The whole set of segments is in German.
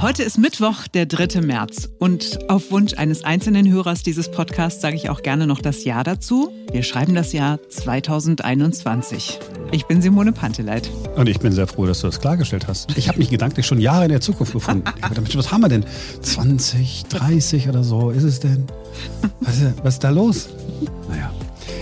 Heute ist Mittwoch, der 3. März. Und auf Wunsch eines einzelnen Hörers dieses Podcasts sage ich auch gerne noch das Jahr dazu. Wir schreiben das Jahr 2021. Ich bin Simone Panteleit. Und ich bin sehr froh, dass du das klargestellt hast. Ich habe mich gedanklich schon Jahre in der Zukunft gefunden. was haben wir denn? 20, 30 oder so ist es denn? Was ist, was ist da los? Naja.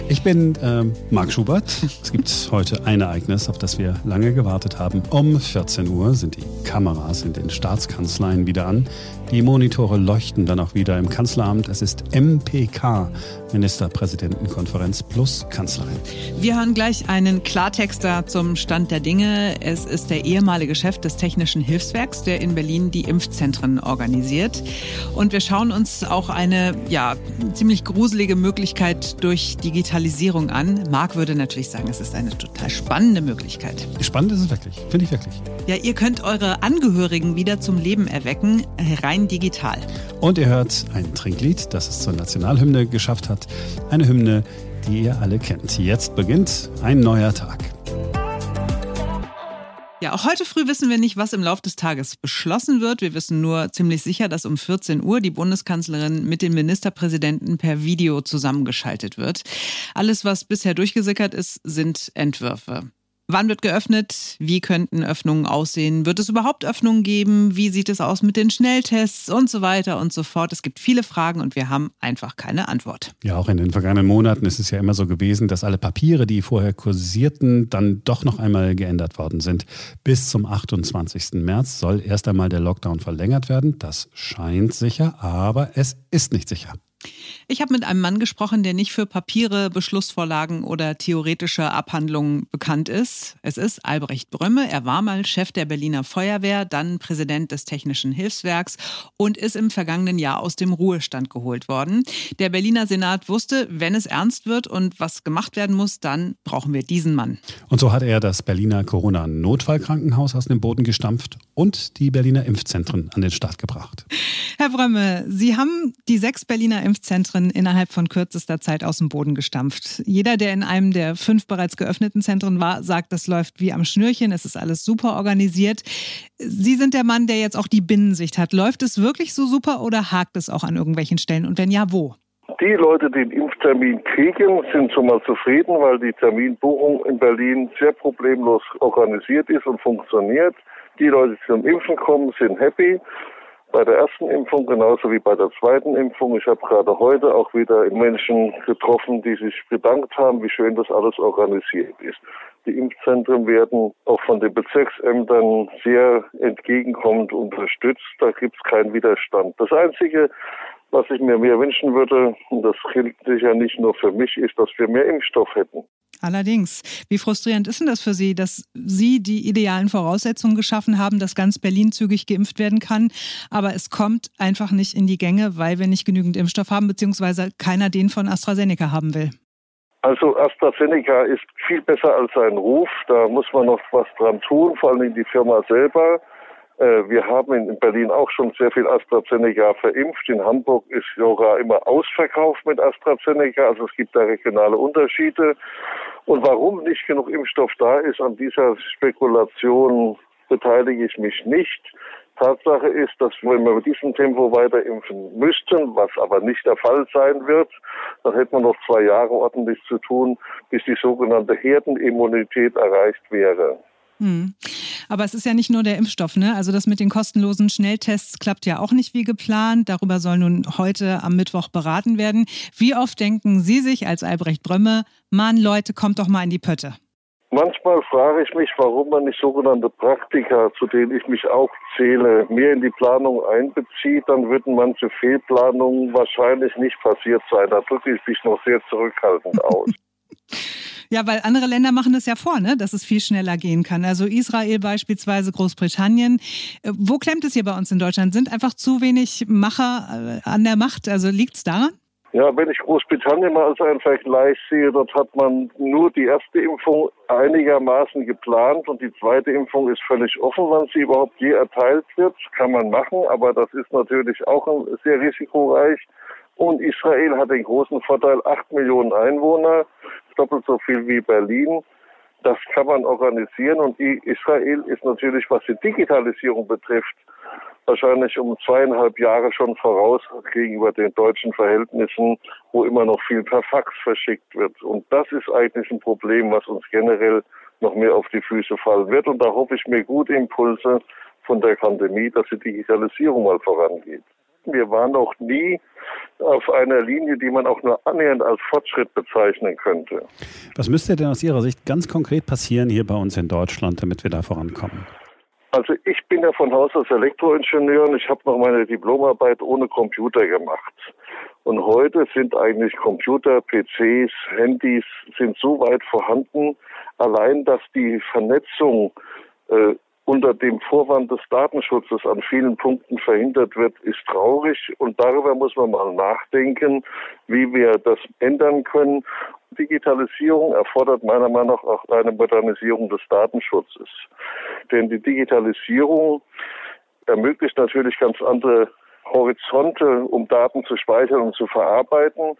Ich bin ähm, Marc Schubert. Es gibt heute ein Ereignis, auf das wir lange gewartet haben. Um 14 Uhr sind die Kameras in den Staatskanzleien wieder an. Die Monitore leuchten dann auch wieder im Kanzleramt. Es ist MPK, Ministerpräsidentenkonferenz plus Kanzlerin. Wir hören gleich einen Klartexter zum Stand der Dinge. Es ist der ehemalige Chef des Technischen Hilfswerks, der in Berlin die Impfzentren organisiert. Und wir schauen uns auch eine ja, ziemlich gruselige Möglichkeit durch Digitalisierung an. Marc würde natürlich sagen, es ist eine total spannende Möglichkeit. Spannend ist es wirklich, finde ich wirklich. Ja, ihr könnt eure Angehörigen wieder zum Leben erwecken, rein digital. Und ihr hört ein Trinklied, das es zur Nationalhymne geschafft hat. Eine Hymne, die ihr alle kennt. Jetzt beginnt ein neuer Tag. Ja, auch heute früh wissen wir nicht, was im Laufe des Tages beschlossen wird. Wir wissen nur ziemlich sicher, dass um 14 Uhr die Bundeskanzlerin mit den Ministerpräsidenten per Video zusammengeschaltet wird. Alles, was bisher durchgesickert ist, sind Entwürfe. Wann wird geöffnet? Wie könnten Öffnungen aussehen? Wird es überhaupt Öffnungen geben? Wie sieht es aus mit den Schnelltests und so weiter und so fort? Es gibt viele Fragen und wir haben einfach keine Antwort. Ja, auch in den vergangenen Monaten ist es ja immer so gewesen, dass alle Papiere, die vorher kursierten, dann doch noch einmal geändert worden sind. Bis zum 28. März soll erst einmal der Lockdown verlängert werden. Das scheint sicher, aber es ist nicht sicher. Ich habe mit einem Mann gesprochen, der nicht für Papiere, Beschlussvorlagen oder theoretische Abhandlungen bekannt ist. Es ist Albrecht Brömme. Er war mal Chef der Berliner Feuerwehr, dann Präsident des Technischen Hilfswerks und ist im vergangenen Jahr aus dem Ruhestand geholt worden. Der Berliner Senat wusste, wenn es ernst wird und was gemacht werden muss, dann brauchen wir diesen Mann. Und so hat er das Berliner Corona-Notfallkrankenhaus aus dem Boden gestampft und die Berliner Impfzentren an den Start gebracht. Herr Brömme, Sie haben die sechs Berliner Impfzentren innerhalb von kürzester Zeit aus dem Boden gestampft. Jeder, der in einem der fünf bereits geöffneten Zentren war, sagt, das läuft wie am Schnürchen, es ist alles super organisiert. Sie sind der Mann, der jetzt auch die Binnensicht hat. Läuft es wirklich so super oder hakt es auch an irgendwelchen Stellen? Und wenn ja, wo? Die Leute, die den Impftermin kriegen, sind schon mal zufrieden, weil die Terminbuchung in Berlin sehr problemlos organisiert ist und funktioniert. Die Leute, die zum Impfen kommen, sind happy bei der ersten Impfung genauso wie bei der zweiten Impfung. Ich habe gerade heute auch wieder Menschen getroffen, die sich bedankt haben, wie schön das alles organisiert ist. Die Impfzentren werden auch von den Bezirksämtern sehr entgegenkommend unterstützt. Da gibt es keinen Widerstand. Das Einzige, was ich mir mehr wünschen würde, und das gilt sicher nicht nur für mich, ist, dass wir mehr Impfstoff hätten. Allerdings. Wie frustrierend ist denn das für Sie, dass Sie die idealen Voraussetzungen geschaffen haben, dass ganz Berlin zügig geimpft werden kann, aber es kommt einfach nicht in die Gänge, weil wir nicht genügend Impfstoff haben, beziehungsweise keiner den von AstraZeneca haben will? Also AstraZeneca ist viel besser als sein Ruf. Da muss man noch was dran tun, vor allem die Firma selber. Äh, wir haben in Berlin auch schon sehr viel AstraZeneca verimpft. In Hamburg ist sogar immer ausverkauft mit AstraZeneca. Also es gibt da regionale Unterschiede. Und warum nicht genug Impfstoff da ist, an dieser Spekulation beteilige ich mich nicht. Tatsache ist, dass wenn wir mit diesem Tempo weiter impfen müssten, was aber nicht der Fall sein wird, dann hätte man noch zwei Jahre ordentlich zu tun, bis die sogenannte Herdenimmunität erreicht wäre. Hm. Aber es ist ja nicht nur der Impfstoff, ne? Also das mit den kostenlosen Schnelltests klappt ja auch nicht wie geplant. Darüber soll nun heute am Mittwoch beraten werden. Wie oft denken Sie sich als Albrecht Brömme, Mann, Leute, kommt doch mal in die Pötte? Manchmal frage ich mich, warum man nicht sogenannte Praktiker, zu denen ich mich auch zähle, mehr in die Planung einbezieht. Dann würden manche Fehlplanungen wahrscheinlich nicht passiert sein. Da drücke ich mich noch sehr zurückhaltend aus. Ja, weil andere Länder machen es ja vor, ne? dass es viel schneller gehen kann. Also Israel beispielsweise, Großbritannien. Äh, wo klemmt es hier bei uns in Deutschland? Sind einfach zu wenig Macher äh, an der Macht? Also liegt es daran? Ja, wenn ich Großbritannien mal als einen Vergleich sehe, dort hat man nur die erste Impfung einigermaßen geplant und die zweite Impfung ist völlig offen, wann sie überhaupt je erteilt wird. Kann man machen, aber das ist natürlich auch sehr risikoreich. Und Israel hat den großen Vorteil, acht Millionen Einwohner, doppelt so viel wie Berlin. Das kann man organisieren und Israel ist natürlich, was die Digitalisierung betrifft, wahrscheinlich um zweieinhalb Jahre schon voraus gegenüber den deutschen Verhältnissen, wo immer noch viel per Fax verschickt wird. Und das ist eigentlich ein Problem, was uns generell noch mehr auf die Füße fallen wird. Und da hoffe ich mir gute Impulse von der Pandemie, dass die Digitalisierung mal vorangeht. Wir waren noch nie auf einer Linie, die man auch nur annähernd als Fortschritt bezeichnen könnte. Was müsste denn aus Ihrer Sicht ganz konkret passieren hier bei uns in Deutschland, damit wir da vorankommen? Also ich bin ja von Haus aus Elektroingenieur und ich habe noch meine Diplomarbeit ohne Computer gemacht. Und heute sind eigentlich Computer, PCs, Handys sind so weit vorhanden, allein dass die Vernetzung äh, unter dem Vorwand des Datenschutzes an vielen Punkten verhindert wird, ist traurig. Und darüber muss man mal nachdenken, wie wir das ändern können. Digitalisierung erfordert meiner Meinung nach auch eine Modernisierung des Datenschutzes. Denn die Digitalisierung ermöglicht natürlich ganz andere Horizonte, um Daten zu speichern und zu verarbeiten.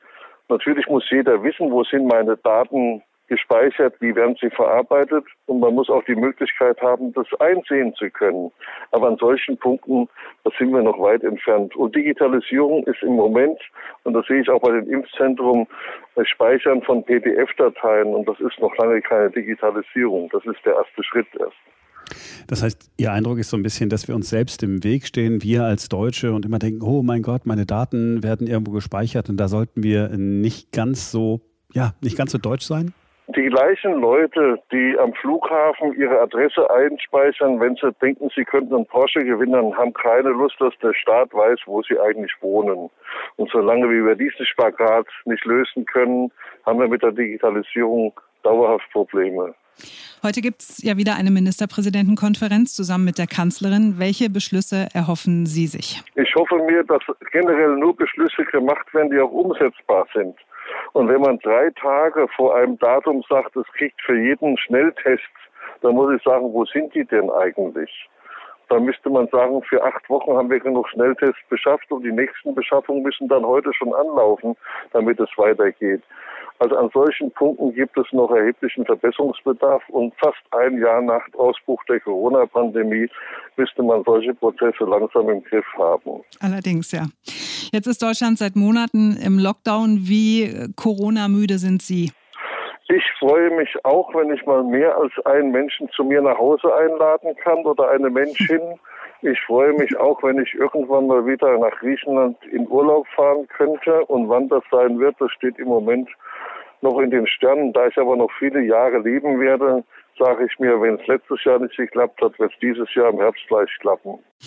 Natürlich muss jeder wissen, wo sind meine Daten gespeichert, wie werden sie verarbeitet und man muss auch die Möglichkeit haben, das einsehen zu können. Aber an solchen Punkten, da sind wir noch weit entfernt. Und Digitalisierung ist im Moment, und das sehe ich auch bei den Impfzentren, das Speichern von PDF-Dateien und das ist noch lange keine Digitalisierung. Das ist der erste Schritt erst. Das heißt, Ihr Eindruck ist so ein bisschen, dass wir uns selbst im Weg stehen, wir als Deutsche, und immer denken, oh mein Gott, meine Daten werden irgendwo gespeichert und da sollten wir nicht ganz so, ja, nicht ganz so deutsch sein? Die gleichen Leute, die am Flughafen ihre Adresse einspeichern, wenn sie denken, sie könnten einen Porsche gewinnen, haben keine Lust, dass der Staat weiß, wo sie eigentlich wohnen. Und solange wir diesen Spagat nicht lösen können, haben wir mit der Digitalisierung dauerhaft Probleme. Heute gibt es ja wieder eine Ministerpräsidentenkonferenz zusammen mit der Kanzlerin. Welche Beschlüsse erhoffen Sie sich? Ich hoffe mir, dass generell nur Beschlüsse gemacht werden, die auch umsetzbar sind. Und wenn man drei Tage vor einem Datum sagt, es kriegt für jeden Schnelltest, dann muss ich sagen, wo sind die denn eigentlich? Da müsste man sagen, für acht Wochen haben wir genug Schnelltests beschafft und die nächsten Beschaffungen müssen dann heute schon anlaufen, damit es weitergeht. Also an solchen Punkten gibt es noch erheblichen Verbesserungsbedarf und fast ein Jahr nach Ausbruch der Corona-Pandemie müsste man solche Prozesse langsam im Griff haben. Allerdings, ja. Jetzt ist Deutschland seit Monaten im Lockdown. Wie Corona-müde sind Sie? Ich freue mich auch, wenn ich mal mehr als einen Menschen zu mir nach Hause einladen kann oder eine Menschin. Ich freue mich auch, wenn ich irgendwann mal wieder nach Griechenland in Urlaub fahren könnte. Und wann das sein wird, das steht im Moment noch in den Sternen. Da ich aber noch viele Jahre leben werde, sage ich mir, wenn es letztes Jahr nicht geklappt hat, wird es dieses Jahr im Herbst gleich klappen.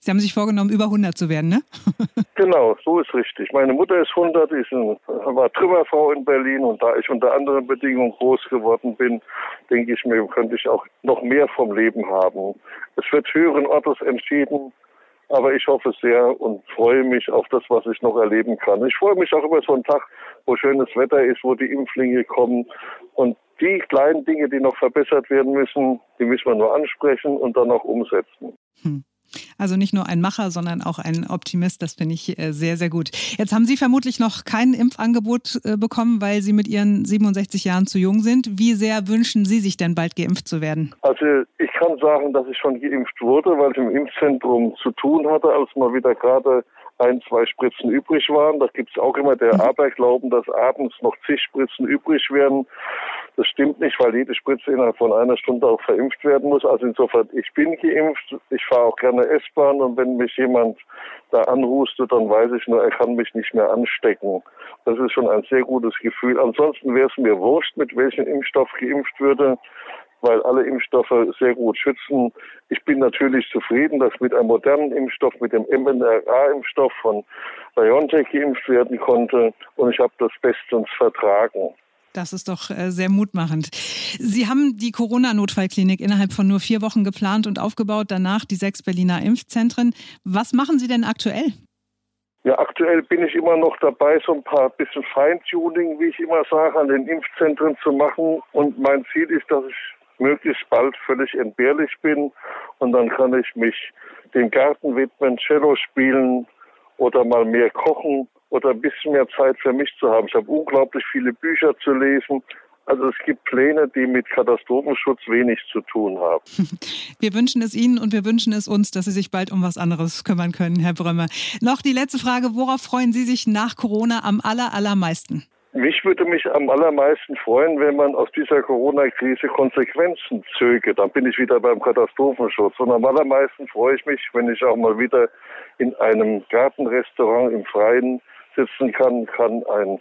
Sie haben sich vorgenommen, über 100 zu werden, ne? genau, so ist richtig. Meine Mutter ist 100, ist ein, war Trümmerfrau in Berlin und da ich unter anderen Bedingungen groß geworden bin, denke ich mir, könnte ich auch noch mehr vom Leben haben. Es wird höheren Ortes entschieden, aber ich hoffe sehr und freue mich auf das, was ich noch erleben kann. Ich freue mich auch über so einen Tag, wo schönes Wetter ist, wo die Impflinge kommen und die kleinen Dinge, die noch verbessert werden müssen, die müssen wir nur ansprechen und dann auch umsetzen. Hm. Also nicht nur ein Macher, sondern auch ein Optimist. Das finde ich äh, sehr, sehr gut. Jetzt haben Sie vermutlich noch kein Impfangebot äh, bekommen, weil Sie mit Ihren 67 Jahren zu jung sind. Wie sehr wünschen Sie sich denn bald geimpft zu werden? Also ich kann sagen, dass ich schon geimpft wurde, weil ich im Impfzentrum zu tun hatte, als mal wieder gerade ein, zwei Spritzen übrig waren. Da gibt es auch immer der mhm. Aberglauben, dass abends noch zig Spritzen übrig werden. Das stimmt nicht, weil jede Spritze innerhalb von einer Stunde auch verimpft werden muss. Also insofern, ich bin geimpft. Ich fahre auch gerne S-Bahn und wenn mich jemand da anhustet, dann weiß ich nur, er kann mich nicht mehr anstecken. Das ist schon ein sehr gutes Gefühl. Ansonsten wäre es mir wurscht, mit welchem Impfstoff geimpft würde weil alle Impfstoffe sehr gut schützen. Ich bin natürlich zufrieden, dass mit einem modernen Impfstoff, mit dem mRNA-Impfstoff von BioNTech geimpft werden konnte und ich habe das bestens vertragen. Das ist doch äh, sehr mutmachend. Sie haben die Corona-Notfallklinik innerhalb von nur vier Wochen geplant und aufgebaut, danach die sechs Berliner Impfzentren. Was machen Sie denn aktuell? Ja, aktuell bin ich immer noch dabei, so ein paar bisschen Feintuning, wie ich immer sage, an den Impfzentren zu machen. Und mein Ziel ist, dass ich möglichst bald völlig entbehrlich bin und dann kann ich mich dem Garten widmen, Cello spielen oder mal mehr kochen oder ein bisschen mehr Zeit für mich zu haben. Ich habe unglaublich viele Bücher zu lesen, Also es gibt Pläne, die mit Katastrophenschutz wenig zu tun haben. Wir wünschen es Ihnen und wir wünschen es uns, dass Sie sich bald um was anderes kümmern können, Herr Brömme. Noch die letzte Frage, worauf freuen Sie sich nach Corona am aller, allermeisten? Mich würde mich am allermeisten freuen, wenn man aus dieser Corona-Krise Konsequenzen zöge. Dann bin ich wieder beim Katastrophenschutz. Und am allermeisten freue ich mich, wenn ich auch mal wieder in einem Gartenrestaurant im Freien sitzen kann, kann ein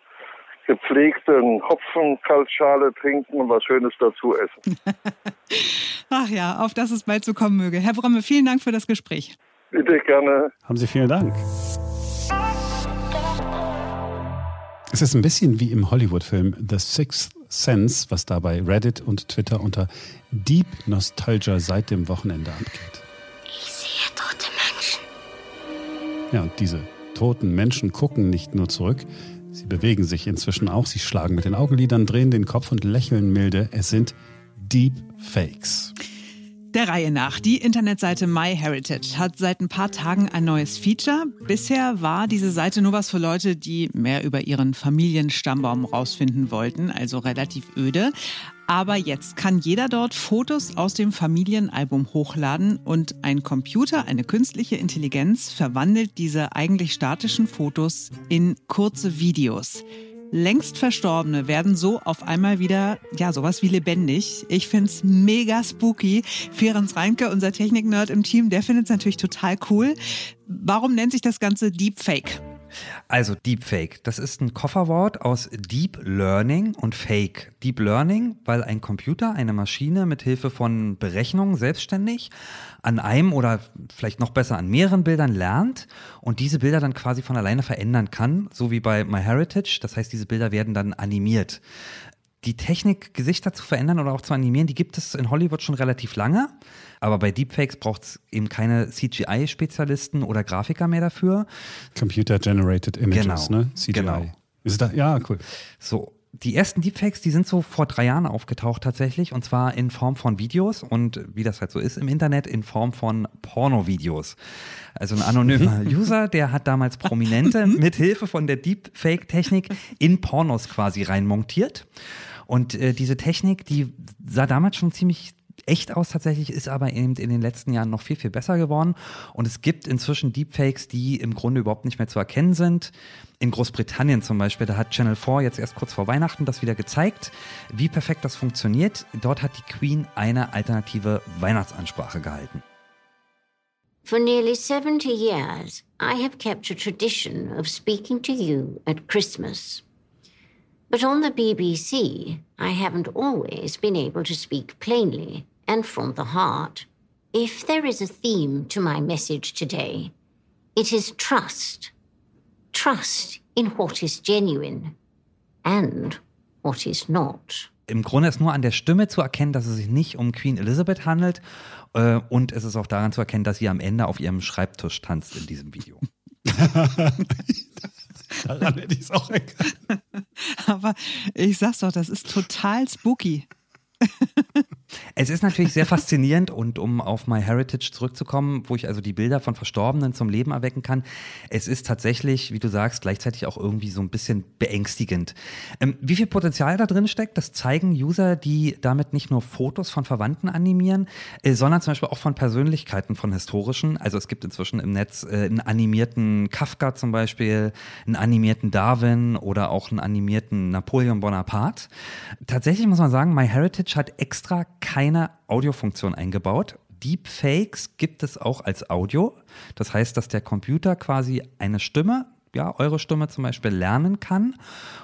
gepflegten Hopfenkaltschale trinken und was Schönes dazu essen. Ach ja, auf das es bald so kommen möge. Herr Bromme, vielen Dank für das Gespräch. Bitte gerne. Haben Sie vielen Dank. Es ist ein bisschen wie im Hollywood-Film The Sixth Sense, was da bei Reddit und Twitter unter Deep Nostalgia seit dem Wochenende abgeht. Ich sehe tote Menschen. Ja, und diese toten Menschen gucken nicht nur zurück, sie bewegen sich inzwischen auch, sie schlagen mit den Augenlidern, drehen den Kopf und lächeln milde. Es sind Deep Fakes. Der Reihe nach. Die Internetseite MyHeritage hat seit ein paar Tagen ein neues Feature. Bisher war diese Seite nur was für Leute, die mehr über ihren Familienstammbaum rausfinden wollten, also relativ öde. Aber jetzt kann jeder dort Fotos aus dem Familienalbum hochladen und ein Computer, eine künstliche Intelligenz, verwandelt diese eigentlich statischen Fotos in kurze Videos. Längst Verstorbene werden so auf einmal wieder, ja, sowas wie lebendig. Ich find's mega spooky. Ferenc Reinke, unser Technik-Nerd im Team, der findet's natürlich total cool. Warum nennt sich das Ganze Deepfake? Also Deepfake, das ist ein Kofferwort aus Deep Learning und Fake. Deep Learning, weil ein Computer, eine Maschine mit Hilfe von Berechnungen selbstständig an einem oder vielleicht noch besser an mehreren Bildern lernt und diese Bilder dann quasi von alleine verändern kann, so wie bei MyHeritage. Das heißt, diese Bilder werden dann animiert die Technik, Gesichter zu verändern oder auch zu animieren, die gibt es in Hollywood schon relativ lange. Aber bei Deepfakes braucht es eben keine CGI-Spezialisten oder Grafiker mehr dafür. Computer-Generated Images, genau. ne? CGI. Genau. Ist da, ja, cool. So, die ersten Deepfakes, die sind so vor drei Jahren aufgetaucht tatsächlich und zwar in Form von Videos und wie das halt so ist im Internet, in Form von Porno-Videos. Also ein anonymer User, der hat damals Prominente mit Hilfe von der Deepfake-Technik in Pornos quasi reinmontiert. Und äh, diese Technik, die sah damals schon ziemlich echt aus tatsächlich, ist aber eben in den letzten Jahren noch viel, viel besser geworden. Und es gibt inzwischen Deepfakes, die im Grunde überhaupt nicht mehr zu erkennen sind. In Großbritannien zum Beispiel, da hat Channel 4 jetzt erst kurz vor Weihnachten das wieder gezeigt, wie perfekt das funktioniert. Dort hat die Queen eine alternative Weihnachtsansprache gehalten. For nearly 70 years, I have kept a tradition of speaking to you at Christmas. But on the BBC, I haven't always been able to speak plainly and from the heart. If there is a theme to my message today, it is trust. Trust in what is genuine and what is not. Im Grunde ist nur an der Stimme zu erkennen, dass es sich nicht um Queen Elizabeth handelt. Äh, und es ist auch daran zu erkennen, dass sie am Ende auf ihrem Schreibtisch tanzt in diesem Video. Daran hätte ich es auch erkannt. Aber ich sag's doch, das ist total spooky. Es ist natürlich sehr faszinierend und um auf My Heritage zurückzukommen, wo ich also die Bilder von Verstorbenen zum Leben erwecken kann, es ist tatsächlich, wie du sagst, gleichzeitig auch irgendwie so ein bisschen beängstigend. Ähm, wie viel Potenzial da drin steckt, das zeigen User, die damit nicht nur Fotos von Verwandten animieren, äh, sondern zum Beispiel auch von Persönlichkeiten von historischen. Also es gibt inzwischen im Netz äh, einen animierten Kafka zum Beispiel, einen animierten Darwin oder auch einen animierten Napoleon Bonaparte. Tatsächlich muss man sagen, My Heritage hat extra keine Audiofunktion eingebaut. Deepfakes gibt es auch als Audio. Das heißt, dass der Computer quasi eine Stimme, ja, eure Stimme zum Beispiel lernen kann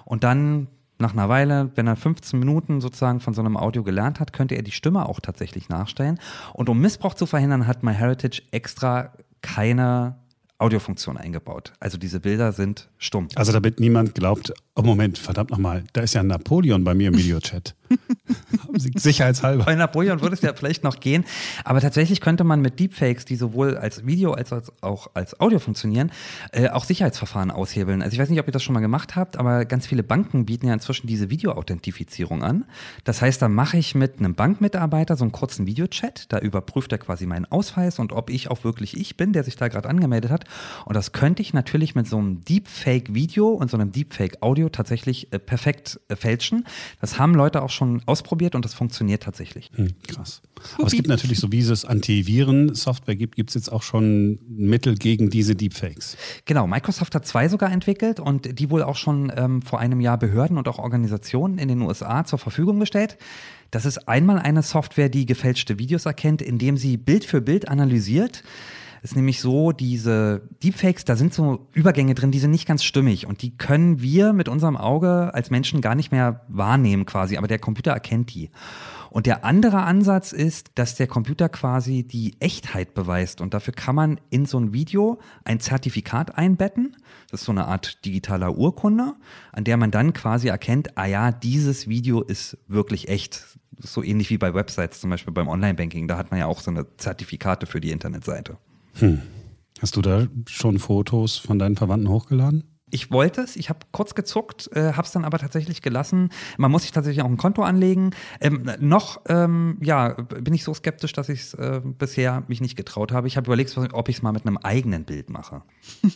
und dann nach einer Weile, wenn er 15 Minuten sozusagen von so einem Audio gelernt hat, könnte er die Stimme auch tatsächlich nachstellen. Und um Missbrauch zu verhindern, hat MyHeritage extra keine Audiofunktion eingebaut. Also diese Bilder sind stumm. Also damit niemand glaubt, oh Moment, verdammt nochmal, da ist ja Napoleon bei mir im Videochat. Sicherheitshalber. Bei Napoleon würde es ja vielleicht noch gehen. Aber tatsächlich könnte man mit Deepfakes, die sowohl als Video als auch als Audio funktionieren, äh, auch Sicherheitsverfahren aushebeln. Also ich weiß nicht, ob ihr das schon mal gemacht habt, aber ganz viele Banken bieten ja inzwischen diese Videoauthentifizierung an. Das heißt, da mache ich mit einem Bankmitarbeiter so einen kurzen Videochat. Da überprüft er quasi meinen Ausweis und ob ich auch wirklich ich bin, der sich da gerade angemeldet hat. Und das könnte ich natürlich mit so einem Deepfake-Video und so einem Deepfake-Audio tatsächlich äh, perfekt äh, fälschen. Das haben Leute auch schon ausprobiert und das funktioniert tatsächlich. Hm, krass. Aber es gibt natürlich, so wie es Antiviren-Software gibt, gibt es jetzt auch schon Mittel gegen diese Deepfakes. Genau, Microsoft hat zwei sogar entwickelt und die wohl auch schon ähm, vor einem Jahr Behörden und auch Organisationen in den USA zur Verfügung gestellt. Das ist einmal eine Software, die gefälschte Videos erkennt, indem sie Bild für Bild analysiert ist nämlich so, diese Deepfakes, da sind so Übergänge drin, die sind nicht ganz stimmig und die können wir mit unserem Auge als Menschen gar nicht mehr wahrnehmen quasi, aber der Computer erkennt die. Und der andere Ansatz ist, dass der Computer quasi die Echtheit beweist. Und dafür kann man in so ein Video ein Zertifikat einbetten. Das ist so eine Art digitaler Urkunde, an der man dann quasi erkennt, ah ja, dieses Video ist wirklich echt. So ähnlich wie bei Websites, zum Beispiel beim Online-Banking. Da hat man ja auch so eine Zertifikate für die Internetseite. Hm. Hast du da schon Fotos von deinen Verwandten hochgeladen? Ich wollte es, ich habe kurz gezuckt, äh, habe es dann aber tatsächlich gelassen. Man muss sich tatsächlich auch ein Konto anlegen. Ähm, noch ähm, ja, bin ich so skeptisch, dass ich es äh, bisher mich nicht getraut habe. Ich habe überlegt, ob ich es mal mit einem eigenen Bild mache.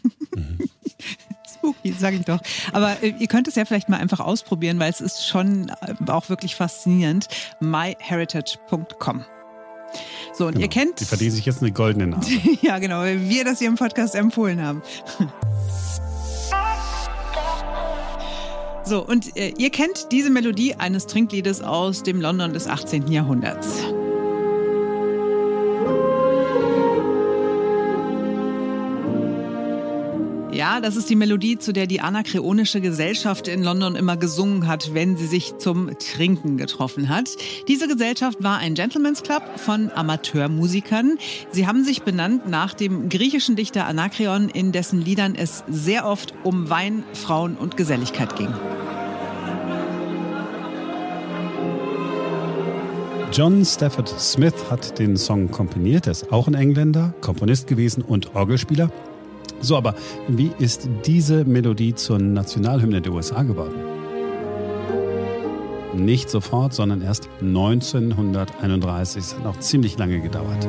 Spooky, sage ich doch. Aber äh, ihr könnt es ja vielleicht mal einfach ausprobieren, weil es ist schon äh, auch wirklich faszinierend. myheritage.com. So, und genau. ihr kennt. Die verdienen sich jetzt eine goldene Nase. ja, genau, weil wir das hier im Podcast empfohlen haben. So, und äh, ihr kennt diese Melodie eines Trinkliedes aus dem London des 18. Jahrhunderts. Das ist die Melodie, zu der die anakreonische Gesellschaft in London immer gesungen hat, wenn sie sich zum Trinken getroffen hat. Diese Gesellschaft war ein Gentleman's Club von Amateurmusikern. Sie haben sich benannt nach dem griechischen Dichter Anakreon, in dessen Liedern es sehr oft um Wein, Frauen und Geselligkeit ging. John Stafford Smith hat den Song komponiert. Er ist auch ein Engländer, Komponist gewesen und Orgelspieler. So, aber wie ist diese Melodie zur Nationalhymne der USA geworden? Nicht sofort, sondern erst 1931. Es hat noch ziemlich lange gedauert.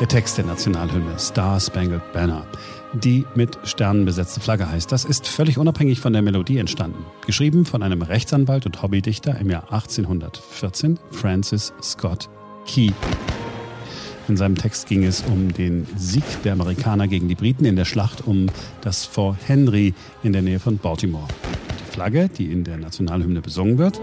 Der Text der Nationalhymne Star Spangled Banner, die mit Sternen besetzte Flagge heißt, das ist völlig unabhängig von der Melodie entstanden. Geschrieben von einem Rechtsanwalt und Hobbydichter im Jahr 1814, Francis Scott Key. In seinem Text ging es um den Sieg der Amerikaner gegen die Briten in der Schlacht um das Fort Henry in der Nähe von Baltimore. Die Flagge, die in der Nationalhymne besungen wird,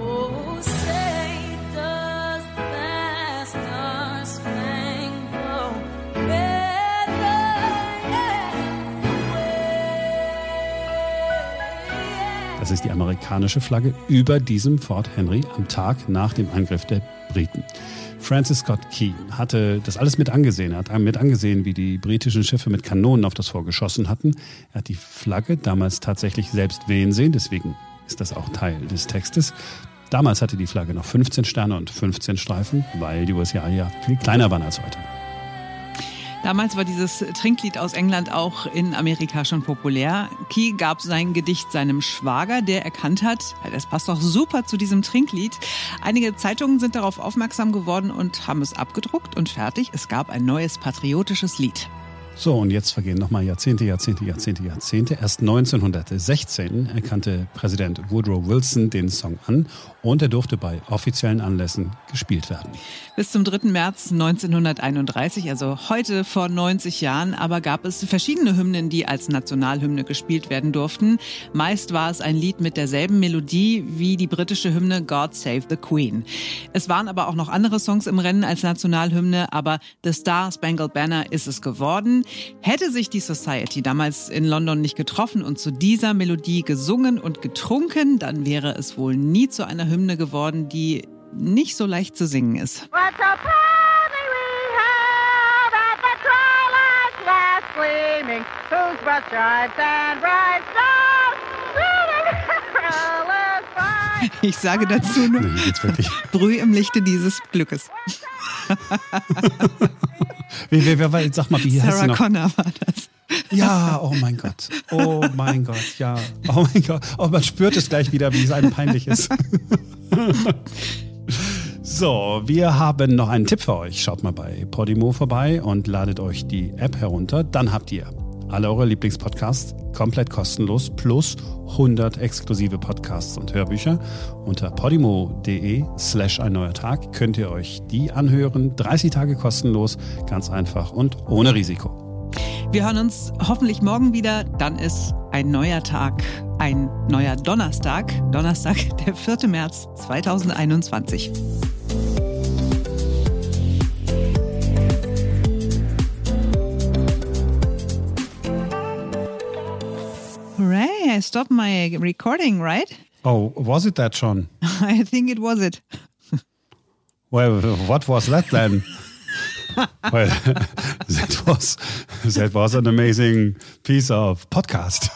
Das ist die amerikanische Flagge über diesem Fort Henry am Tag nach dem Angriff der Briten. Francis Scott Key hatte das alles mit angesehen. Er hat mit angesehen, wie die britischen Schiffe mit Kanonen auf das Fort geschossen hatten. Er hat die Flagge damals tatsächlich selbst wehen sehen, deswegen ist das auch Teil des Textes. Damals hatte die Flagge noch 15 Sterne und 15 Streifen, weil die USA ja viel kleiner waren als heute. Damals war dieses Trinklied aus England auch in Amerika schon populär. Key gab sein Gedicht seinem Schwager, der erkannt hat, das passt doch super zu diesem Trinklied. Einige Zeitungen sind darauf aufmerksam geworden und haben es abgedruckt und fertig. Es gab ein neues patriotisches Lied. So, und jetzt vergehen nochmal Jahrzehnte, Jahrzehnte, Jahrzehnte, Jahrzehnte. Erst 1916 erkannte Präsident Woodrow Wilson den Song an und er durfte bei offiziellen Anlässen gespielt werden. Bis zum 3. März 1931, also heute vor 90 Jahren, aber gab es verschiedene Hymnen, die als Nationalhymne gespielt werden durften. Meist war es ein Lied mit derselben Melodie wie die britische Hymne God Save the Queen. Es waren aber auch noch andere Songs im Rennen als Nationalhymne, aber The Star Spangled Banner ist es geworden. Hätte sich die Society damals in London nicht getroffen und zu dieser Melodie gesungen und getrunken, dann wäre es wohl nie zu einer Hymne geworden, die nicht so leicht zu singen ist. Ich sage dazu nur, Nee, jetzt wirklich. Brüh im Lichte dieses Glückes. Wer, wer, war- sag mal, wie heißt sie Sarah noch? Connor war das. Ja, oh mein Gott. Oh mein Gott, ja. Oh mein Gott. Oh, man spürt es gleich wieder, wie es einem peinlich ist. So, wir haben noch einen Tipp für euch. Schaut mal bei Podimo vorbei und ladet euch die App herunter. Dann habt ihr alle eure Lieblingspodcasts komplett kostenlos plus 100 exklusive Podcasts und Hörbücher. Unter podimo.de slash ein neuer Tag könnt ihr euch die anhören. 30 Tage kostenlos, ganz einfach und ohne Risiko. Wir hören uns hoffentlich morgen wieder. Dann ist ein neuer Tag, ein neuer Donnerstag. Donnerstag, der 4. März 2021. Stopped my recording, right? Oh, was it that, John? I think it was it. Well, what was that then? well, that was that was an amazing piece of podcast.